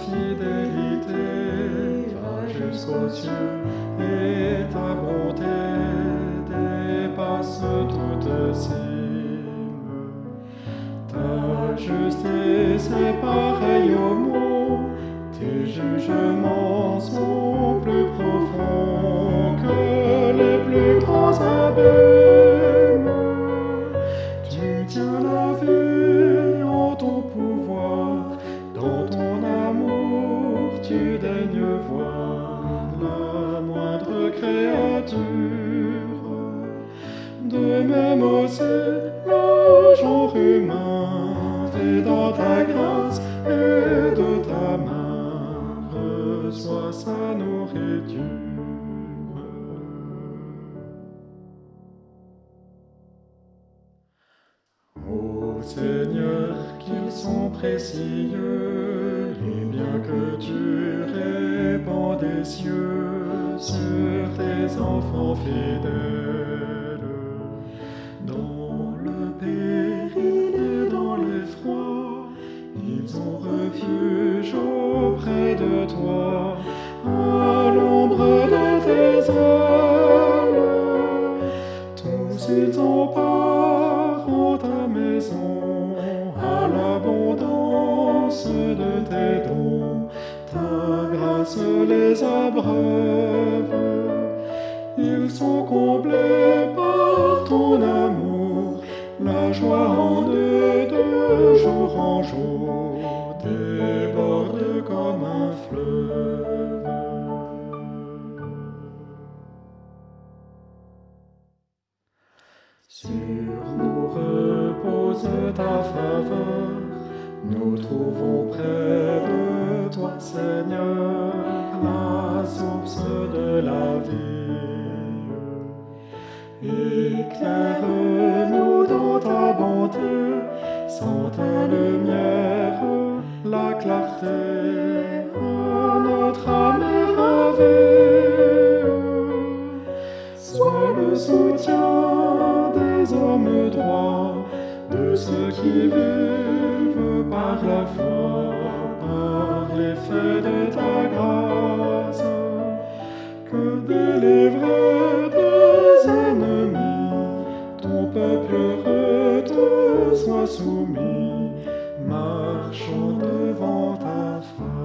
fidélité va jusqu'aux cieux et ta bonté dépasse toute cime. Ta justice est pareille au mot, tes jugements sont plus tu daignes voir la moindre créature. De même aussi le genre humain fait dans ta grâce et de ta main reçoit sa nourriture. Ô Seigneur, qu'ils sont précieux, les biens que tu des cieux sur tes enfants fidèles. Dans le péril et dans l'effroi, ils ont refuge auprès de toi, à l'ombre de tes ailes. Tous ils ont part en ta maison, Les abreuve, ils sont comblés par ton amour. La joie en de jour en jour déborde comme un fleuve. Sur nous repose ta faveur, nous trouvons près de toi, Seigneur, la source de la vie. Éclaire-nous dans ta bonté, sans ta lumière, la clarté notre âme est ravie. Sois le soutien des hommes droits, de ceux qui vivent par la foi, marchons devant ta face.